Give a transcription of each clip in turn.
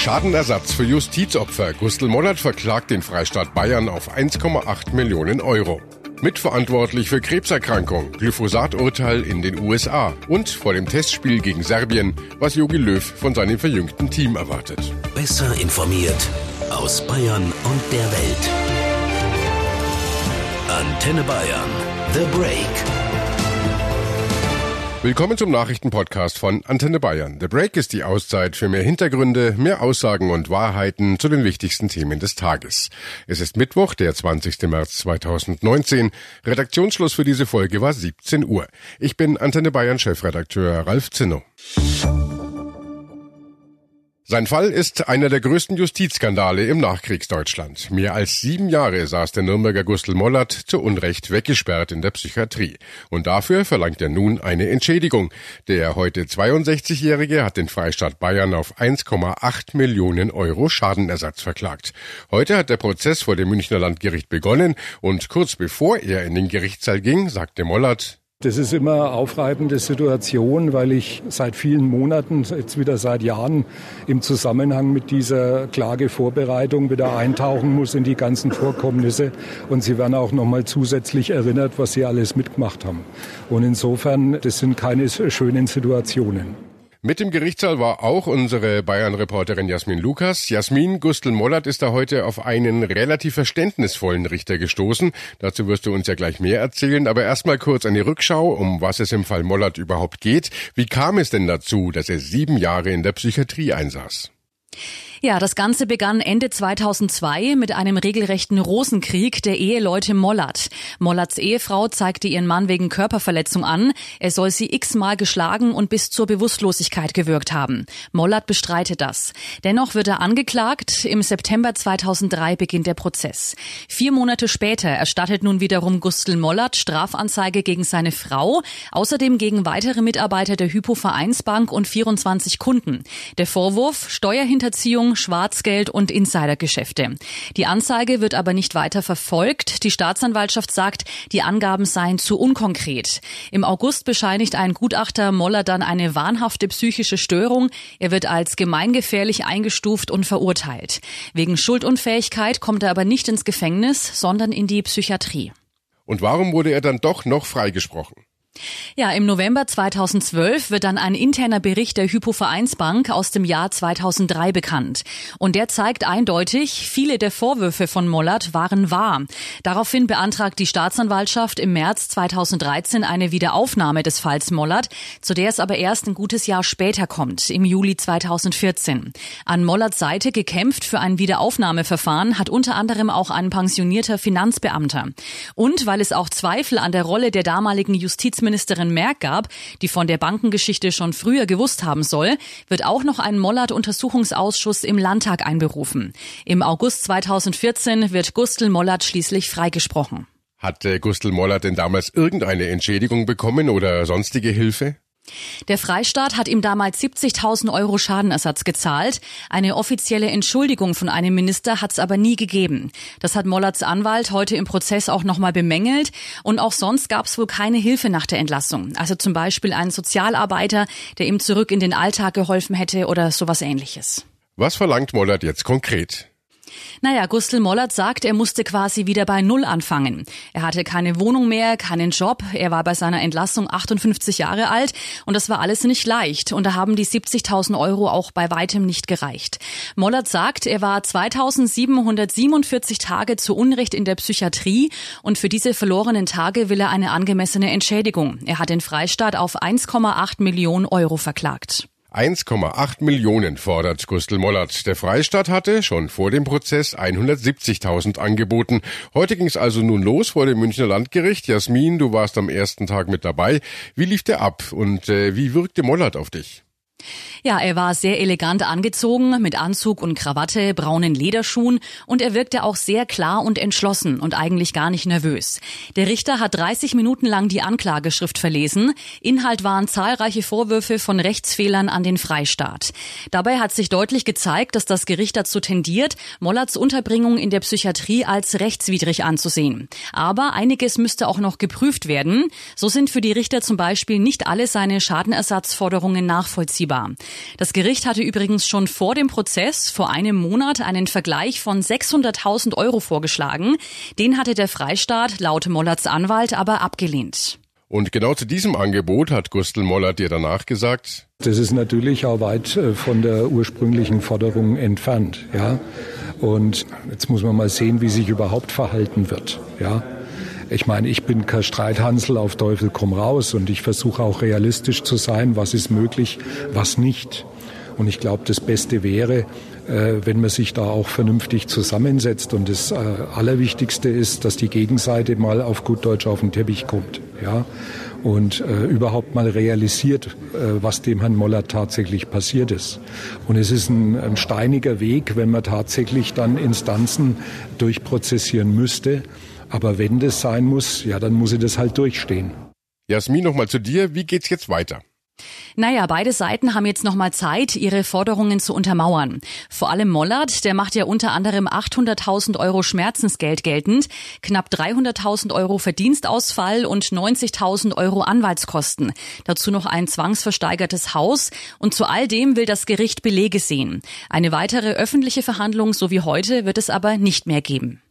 Schadenersatz für Justizopfer. Gustl Mollert verklagt den Freistaat Bayern auf 1,8 Millionen Euro. Mitverantwortlich für Krebserkrankung, Glyphosat-Urteil in den USA und vor dem Testspiel gegen Serbien, was Jogi Löw von seinem verjüngten Team erwartet. Besser informiert aus Bayern und der Welt. Antenne Bayern. The Break. Willkommen zum Nachrichtenpodcast von Antenne Bayern. The Break ist die Auszeit für mehr Hintergründe, mehr Aussagen und Wahrheiten zu den wichtigsten Themen des Tages. Es ist Mittwoch, der 20. März 2019. Redaktionsschluss für diese Folge war 17 Uhr. Ich bin Antenne Bayern Chefredakteur Ralf Zinno. Sein Fall ist einer der größten Justizskandale im Nachkriegsdeutschland. Mehr als sieben Jahre saß der Nürnberger Gustl Mollert zu Unrecht weggesperrt in der Psychiatrie. Und dafür verlangt er nun eine Entschädigung. Der heute 62-Jährige hat den Freistaat Bayern auf 1,8 Millionen Euro Schadenersatz verklagt. Heute hat der Prozess vor dem Münchner Landgericht begonnen und kurz bevor er in den Gerichtssaal ging, sagte Mollert, das ist immer aufreibende Situation, weil ich seit vielen Monaten, jetzt wieder seit Jahren im Zusammenhang mit dieser Klagevorbereitung wieder eintauchen muss in die ganzen Vorkommnisse. Und Sie werden auch nochmal zusätzlich erinnert, was Sie alles mitgemacht haben. Und insofern, das sind keine schönen Situationen. Mit dem Gerichtssaal war auch unsere Bayern-Reporterin Jasmin Lukas. Jasmin Gustl-Mollert ist da heute auf einen relativ verständnisvollen Richter gestoßen. Dazu wirst du uns ja gleich mehr erzählen. Aber erstmal kurz eine Rückschau, um was es im Fall Mollert überhaupt geht. Wie kam es denn dazu, dass er sieben Jahre in der Psychiatrie einsaß? Ja, das Ganze begann Ende 2002 mit einem regelrechten Rosenkrieg der Eheleute Mollert. Mollerts Ehefrau zeigte ihren Mann wegen Körperverletzung an. Er soll sie x-mal geschlagen und bis zur Bewusstlosigkeit gewürgt haben. Mollert bestreitet das. Dennoch wird er angeklagt. Im September 2003 beginnt der Prozess. Vier Monate später erstattet nun wiederum Gustl Mollert Strafanzeige gegen seine Frau, außerdem gegen weitere Mitarbeiter der Hypo Vereinsbank und 24 Kunden. Der Vorwurf Steuerhinterziehung Schwarzgeld und Insidergeschäfte. Die Anzeige wird aber nicht weiter verfolgt. Die Staatsanwaltschaft sagt, die Angaben seien zu unkonkret. Im August bescheinigt ein Gutachter Moller dann eine wahnhafte psychische Störung. Er wird als gemeingefährlich eingestuft und verurteilt. Wegen Schuldunfähigkeit kommt er aber nicht ins Gefängnis, sondern in die Psychiatrie. Und warum wurde er dann doch noch freigesprochen? Ja, im November 2012 wird dann ein interner Bericht der Hypo Vereinsbank aus dem Jahr 2003 bekannt. Und der zeigt eindeutig, viele der Vorwürfe von Mollert waren wahr. Daraufhin beantragt die Staatsanwaltschaft im März 2013 eine Wiederaufnahme des Falls Mollert, zu der es aber erst ein gutes Jahr später kommt, im Juli 2014. An Mollerts Seite gekämpft für ein Wiederaufnahmeverfahren hat unter anderem auch ein pensionierter Finanzbeamter. Und weil es auch Zweifel an der Rolle der damaligen Justiz Justizministerin Merck gab, die von der Bankengeschichte schon früher gewusst haben soll, wird auch noch ein Mollert-Untersuchungsausschuss im Landtag einberufen. Im August 2014 wird Gustl Mollert schließlich freigesprochen. Hat Gustl Mollert denn damals irgendeine Entschädigung bekommen oder sonstige Hilfe? Der Freistaat hat ihm damals 70.000 Euro Schadenersatz gezahlt. Eine offizielle Entschuldigung von einem Minister hat es aber nie gegeben. Das hat Mollerts Anwalt heute im Prozess auch nochmal bemängelt. Und auch sonst gab es wohl keine Hilfe nach der Entlassung. Also zum Beispiel einen Sozialarbeiter, der ihm zurück in den Alltag geholfen hätte oder sowas ähnliches. Was verlangt Mollert jetzt konkret? Naja, Gustl Mollert sagt, er musste quasi wieder bei Null anfangen. Er hatte keine Wohnung mehr, keinen Job, er war bei seiner Entlassung 58 Jahre alt und das war alles nicht leicht und da haben die 70.000 Euro auch bei weitem nicht gereicht. Mollert sagt, er war 2747 Tage zu Unrecht in der Psychiatrie und für diese verlorenen Tage will er eine angemessene Entschädigung. Er hat den Freistaat auf 1,8 Millionen Euro verklagt. 1,8 Millionen fordert Gustl Mollert. Der Freistaat hatte schon vor dem Prozess 170.000 angeboten. Heute ging es also nun los vor dem Münchner Landgericht. Jasmin, du warst am ersten Tag mit dabei. Wie lief der ab und äh, wie wirkte Mollert auf dich? Ja, er war sehr elegant angezogen, mit Anzug und Krawatte, braunen Lederschuhen und er wirkte auch sehr klar und entschlossen und eigentlich gar nicht nervös. Der Richter hat 30 Minuten lang die Anklageschrift verlesen. Inhalt waren zahlreiche Vorwürfe von Rechtsfehlern an den Freistaat. Dabei hat sich deutlich gezeigt, dass das Gericht dazu tendiert, Mollerts Unterbringung in der Psychiatrie als rechtswidrig anzusehen. Aber einiges müsste auch noch geprüft werden. So sind für die Richter zum Beispiel nicht alle seine Schadenersatzforderungen nachvollziehbar nachvollziehbar. Das Gericht hatte übrigens schon vor dem Prozess vor einem Monat einen Vergleich von 600.000 Euro vorgeschlagen. Den hatte der Freistaat laut Mollerts Anwalt aber abgelehnt. Und genau zu diesem Angebot hat Gustl Mollert dir danach gesagt, das ist natürlich auch weit äh, von der ursprünglichen Forderung entfernt, ja. Und jetzt muss man mal sehen, wie sich überhaupt verhalten wird, ja. Ich meine, ich bin kein Streithansel auf Teufel komm raus und ich versuche auch realistisch zu sein, was ist möglich, was nicht. Und ich glaube, das Beste wäre, äh, wenn man sich da auch vernünftig zusammensetzt. Und das äh, Allerwichtigste ist, dass die Gegenseite mal auf gut Deutsch auf den Teppich kommt. Ja? und äh, überhaupt mal realisiert, äh, was dem Herrn Moller tatsächlich passiert ist. Und es ist ein, ein steiniger Weg, wenn man tatsächlich dann Instanzen durchprozessieren müsste. Aber wenn das sein muss, ja, dann muss ich das halt durchstehen. Jasmin, nochmal zu dir. Wie geht's jetzt weiter? Naja, beide Seiten haben jetzt nochmal Zeit, ihre Forderungen zu untermauern. Vor allem Mollert, der macht ja unter anderem 800.000 Euro Schmerzensgeld geltend, knapp 300.000 Euro Verdienstausfall und 90.000 Euro Anwaltskosten. Dazu noch ein zwangsversteigertes Haus. Und zu all dem will das Gericht Belege sehen. Eine weitere öffentliche Verhandlung, so wie heute, wird es aber nicht mehr geben.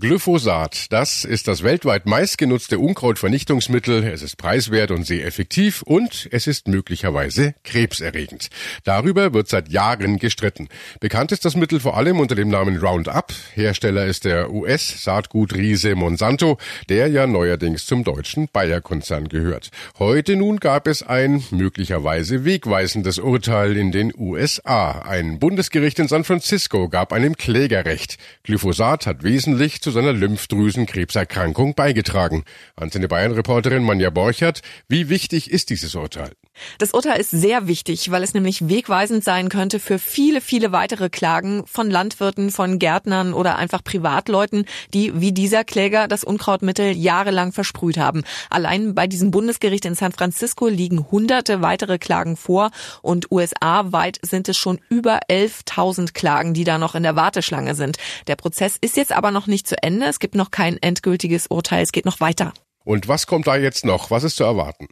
Glyphosat, das ist das weltweit meistgenutzte Unkrautvernichtungsmittel. Es ist preiswert und sehr effektiv und es ist möglicherweise krebserregend. Darüber wird seit Jahren gestritten. Bekannt ist das Mittel vor allem unter dem Namen Roundup. Hersteller ist der US-Saatgutriese Monsanto, der ja neuerdings zum deutschen Bayer-Konzern gehört. Heute nun gab es ein möglicherweise wegweisendes Urteil in den USA. Ein Bundesgericht in San Francisco gab einem Klägerrecht. Glyphosat hat wesentlich zu zu seiner Lymphdrüsenkrebserkrankung beigetragen. Antenne Bayern-Reporterin Manja Borchert, wie wichtig ist dieses Urteil? Das Urteil ist sehr wichtig, weil es nämlich wegweisend sein könnte für viele, viele weitere Klagen von Landwirten, von Gärtnern oder einfach Privatleuten, die wie dieser Kläger das Unkrautmittel jahrelang versprüht haben. Allein bei diesem Bundesgericht in San Francisco liegen hunderte weitere Klagen vor und USA-weit sind es schon über 11.000 Klagen, die da noch in der Warteschlange sind. Der Prozess ist jetzt aber noch nicht zu Ende. Es gibt noch kein endgültiges Urteil. Es geht noch weiter. Und was kommt da jetzt noch? Was ist zu erwarten?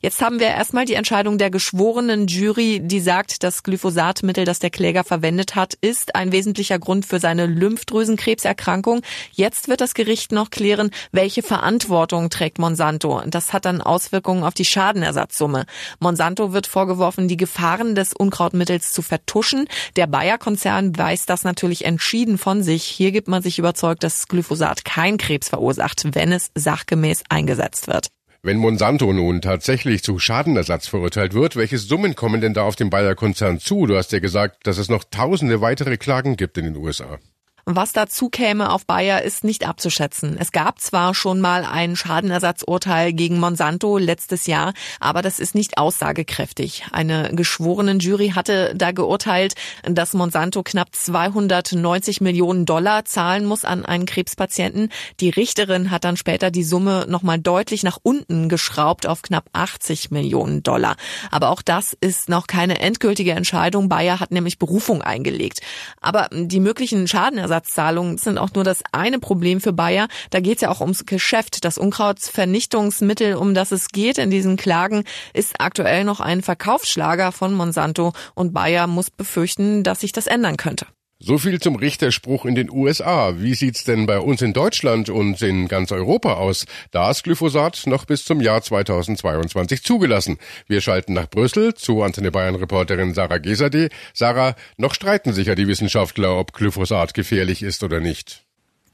Jetzt haben wir erstmal die Entscheidung der geschworenen Jury, die sagt, das Glyphosatmittel, das der Kläger verwendet hat, ist ein wesentlicher Grund für seine Lymphdrüsenkrebserkrankung. Jetzt wird das Gericht noch klären, welche Verantwortung trägt Monsanto. Das hat dann Auswirkungen auf die Schadenersatzsumme. Monsanto wird vorgeworfen, die Gefahren des Unkrautmittels zu vertuschen. Der Bayer-Konzern weist das natürlich entschieden von sich. Hier gibt man sich überzeugt, dass Glyphosat kein Krebs verursacht, wenn es sachgemäß eingesetzt wird. Wenn Monsanto nun tatsächlich zu Schadenersatz verurteilt wird, welche Summen kommen denn da auf den Bayer-Konzern zu? Du hast ja gesagt, dass es noch tausende weitere Klagen gibt in den USA. Was dazu käme auf Bayer ist nicht abzuschätzen. Es gab zwar schon mal ein Schadenersatzurteil gegen Monsanto letztes Jahr, aber das ist nicht aussagekräftig. Eine geschworenen Jury hatte da geurteilt, dass Monsanto knapp 290 Millionen Dollar zahlen muss an einen Krebspatienten. Die Richterin hat dann später die Summe nochmal deutlich nach unten geschraubt auf knapp 80 Millionen Dollar. Aber auch das ist noch keine endgültige Entscheidung. Bayer hat nämlich Berufung eingelegt. Aber die möglichen Schadenersatz Schadenersatzzahlungen sind auch nur das eine Problem für Bayer. Da geht es ja auch ums Geschäft. Das Unkrautsvernichtungsmittel, um das es geht in diesen Klagen, ist aktuell noch ein Verkaufsschlager von Monsanto und Bayer muss befürchten, dass sich das ändern könnte. So viel zum Richterspruch in den USA. Wie sieht's denn bei uns in Deutschland und in ganz Europa aus? Da ist Glyphosat noch bis zum Jahr 2022 zugelassen. Wir schalten nach Brüssel zu Antenne Bayern Reporterin Sarah Gesade. Sarah, noch streiten sich ja die Wissenschaftler, ob Glyphosat gefährlich ist oder nicht.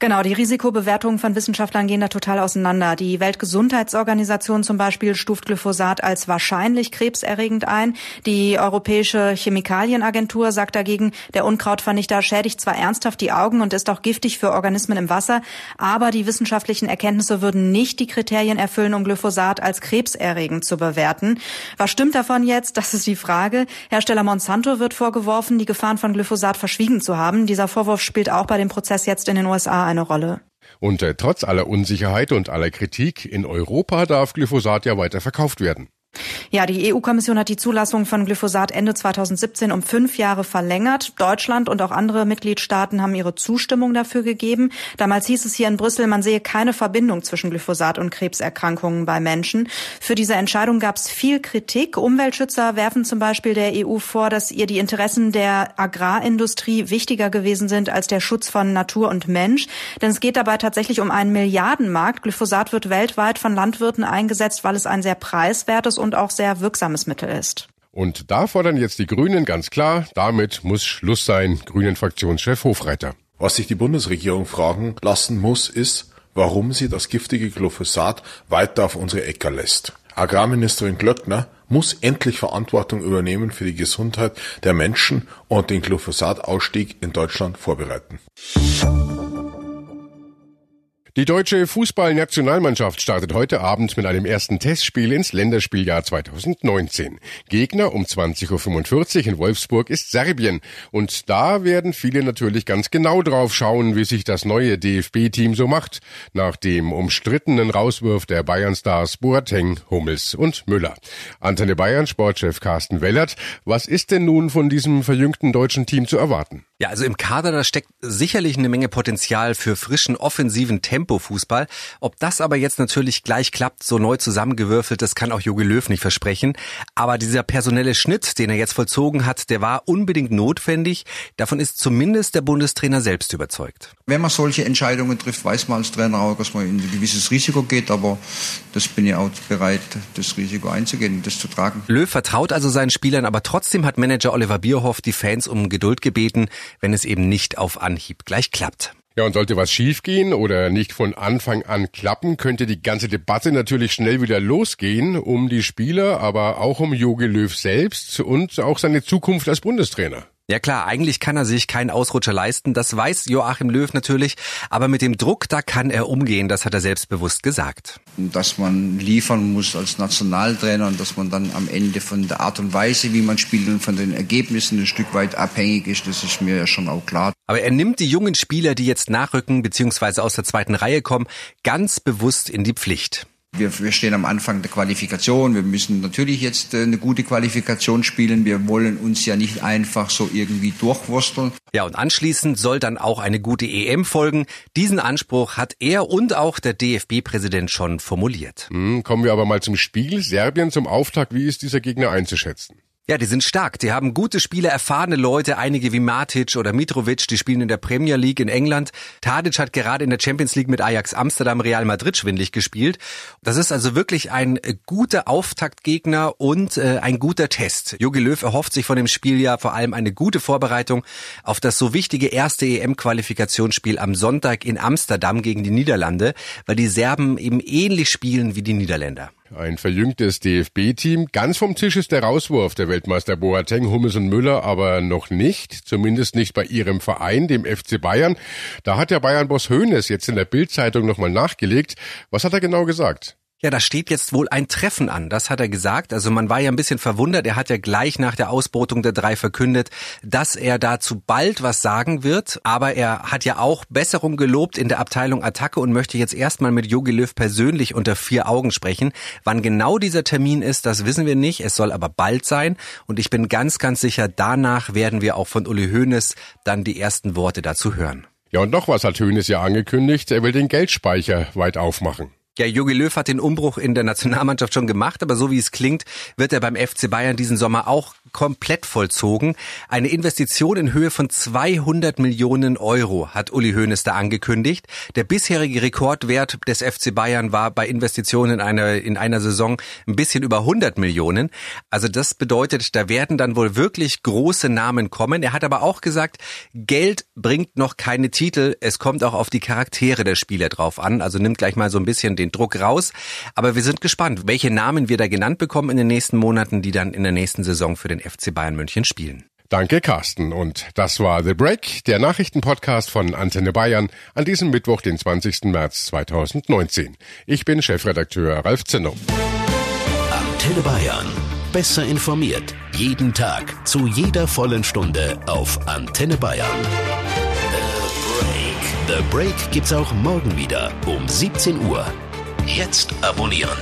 Genau, die Risikobewertungen von Wissenschaftlern gehen da total auseinander. Die Weltgesundheitsorganisation zum Beispiel stuft Glyphosat als wahrscheinlich krebserregend ein. Die Europäische Chemikalienagentur sagt dagegen, der Unkrautvernichter schädigt zwar ernsthaft die Augen und ist auch giftig für Organismen im Wasser, aber die wissenschaftlichen Erkenntnisse würden nicht die Kriterien erfüllen, um Glyphosat als krebserregend zu bewerten. Was stimmt davon jetzt? Das ist die Frage. Hersteller Monsanto wird vorgeworfen, die Gefahren von Glyphosat verschwiegen zu haben. Dieser Vorwurf spielt auch bei dem Prozess jetzt in den USA eine Rolle. Und äh, trotz aller Unsicherheit und aller Kritik, in Europa darf Glyphosat ja weiter verkauft werden. Ja, die EU-Kommission hat die Zulassung von Glyphosat Ende 2017 um fünf Jahre verlängert. Deutschland und auch andere Mitgliedstaaten haben ihre Zustimmung dafür gegeben. Damals hieß es hier in Brüssel, man sehe keine Verbindung zwischen Glyphosat und Krebserkrankungen bei Menschen. Für diese Entscheidung gab es viel Kritik. Umweltschützer werfen zum Beispiel der EU vor, dass ihr die Interessen der Agrarindustrie wichtiger gewesen sind als der Schutz von Natur und Mensch. Denn es geht dabei tatsächlich um einen Milliardenmarkt. Glyphosat wird weltweit von Landwirten eingesetzt, weil es ein sehr preiswertes und auch sehr wirksames Mittel ist. Und da fordern jetzt die Grünen ganz klar, damit muss Schluss sein, Grünen Fraktionschef Hofreiter. Was sich die Bundesregierung fragen lassen muss, ist, warum sie das giftige Glyphosat weiter auf unsere Äcker lässt. Agrarministerin Glöckner muss endlich Verantwortung übernehmen für die Gesundheit der Menschen und den Glyphosatausstieg in Deutschland vorbereiten. Die deutsche Fußballnationalmannschaft startet heute Abend mit einem ersten Testspiel ins Länderspieljahr 2019. Gegner um 20.45 Uhr in Wolfsburg ist Serbien. Und da werden viele natürlich ganz genau drauf schauen, wie sich das neue DFB-Team so macht, nach dem umstrittenen Rauswurf der Bayern-Stars Boateng, Hummels und Müller. Antenne Bayern Sportchef Carsten Wellert, was ist denn nun von diesem verjüngten deutschen Team zu erwarten? Ja, also im Kader, da steckt sicherlich eine Menge Potenzial für frischen, offensiven Tempo-Fußball. Ob das aber jetzt natürlich gleich klappt, so neu zusammengewürfelt, das kann auch Jogi Löw nicht versprechen. Aber dieser personelle Schnitt, den er jetzt vollzogen hat, der war unbedingt notwendig. Davon ist zumindest der Bundestrainer selbst überzeugt. Wenn man solche Entscheidungen trifft, weiß man als Trainer auch, dass man in ein gewisses Risiko geht. Aber das bin ich auch bereit, das Risiko einzugehen und das zu tragen. Löw vertraut also seinen Spielern, aber trotzdem hat Manager Oliver Bierhoff die Fans um Geduld gebeten wenn es eben nicht auf Anhieb gleich klappt. Ja, und sollte was schiefgehen oder nicht von Anfang an klappen, könnte die ganze Debatte natürlich schnell wieder losgehen um die Spieler, aber auch um Jogi Löw selbst und auch seine Zukunft als Bundestrainer. Ja klar, eigentlich kann er sich keinen Ausrutscher leisten, das weiß Joachim Löw natürlich, aber mit dem Druck, da kann er umgehen, das hat er selbstbewusst gesagt. Dass man liefern muss als Nationaltrainer und dass man dann am Ende von der Art und Weise, wie man spielt und von den Ergebnissen ein Stück weit abhängig ist, das ist mir ja schon auch klar. Aber er nimmt die jungen Spieler, die jetzt nachrücken bzw. aus der zweiten Reihe kommen, ganz bewusst in die Pflicht. Wir, wir stehen am Anfang der Qualifikation. Wir müssen natürlich jetzt äh, eine gute Qualifikation spielen. Wir wollen uns ja nicht einfach so irgendwie durchwursteln. Ja, und anschließend soll dann auch eine gute EM folgen. Diesen Anspruch hat er und auch der DFB-Präsident schon formuliert. Hm, kommen wir aber mal zum Spiel. Serbien zum Auftakt. Wie ist dieser Gegner einzuschätzen? Ja, die sind stark. Die haben gute Spieler, erfahrene Leute, einige wie Matic oder Mitrovic, die spielen in der Premier League in England. Tadic hat gerade in der Champions League mit Ajax Amsterdam Real Madrid schwindlig gespielt. Das ist also wirklich ein äh, guter Auftaktgegner und äh, ein guter Test. Jogi Löw erhofft sich von dem Spiel ja vor allem eine gute Vorbereitung auf das so wichtige erste EM-Qualifikationsspiel am Sonntag in Amsterdam gegen die Niederlande, weil die Serben eben ähnlich spielen wie die Niederländer. Ein verjüngtes DFB-Team. Ganz vom Tisch ist der Rauswurf der Weltmeister Boateng, Hummels und Müller, aber noch nicht. Zumindest nicht bei ihrem Verein, dem FC Bayern. Da hat der Bayern-Boss Hoeneß jetzt in der Bild-Zeitung nochmal nachgelegt. Was hat er genau gesagt? Ja, da steht jetzt wohl ein Treffen an, das hat er gesagt. Also man war ja ein bisschen verwundert, er hat ja gleich nach der Ausbotung der drei verkündet, dass er dazu bald was sagen wird. Aber er hat ja auch Besserung gelobt in der Abteilung Attacke und möchte jetzt erstmal mit Jogi Löw persönlich unter vier Augen sprechen. Wann genau dieser Termin ist, das wissen wir nicht. Es soll aber bald sein. Und ich bin ganz, ganz sicher, danach werden wir auch von Uli Hoeneß dann die ersten Worte dazu hören. Ja, und noch was hat Hoeneß ja angekündigt. Er will den Geldspeicher weit aufmachen. Ja, Jogi Löw hat den Umbruch in der Nationalmannschaft schon gemacht, aber so wie es klingt, wird er beim FC Bayern diesen Sommer auch komplett vollzogen. Eine Investition in Höhe von 200 Millionen Euro hat Uli Hoeneß da angekündigt. Der bisherige Rekordwert des FC Bayern war bei Investitionen in einer, in einer Saison ein bisschen über 100 Millionen. Also das bedeutet, da werden dann wohl wirklich große Namen kommen. Er hat aber auch gesagt, Geld bringt noch keine Titel. Es kommt auch auf die Charaktere der Spieler drauf an. Also nimmt gleich mal so ein bisschen den den Druck raus. Aber wir sind gespannt, welche Namen wir da genannt bekommen in den nächsten Monaten, die dann in der nächsten Saison für den FC Bayern München spielen. Danke, Carsten. Und das war The Break, der Nachrichtenpodcast von Antenne Bayern an diesem Mittwoch, den 20. März 2019. Ich bin Chefredakteur Ralf Zinno. Antenne Bayern. Besser informiert. Jeden Tag. Zu jeder vollen Stunde auf Antenne Bayern. The Break. The Break gibt's auch morgen wieder um 17 Uhr. Jetzt abonnieren.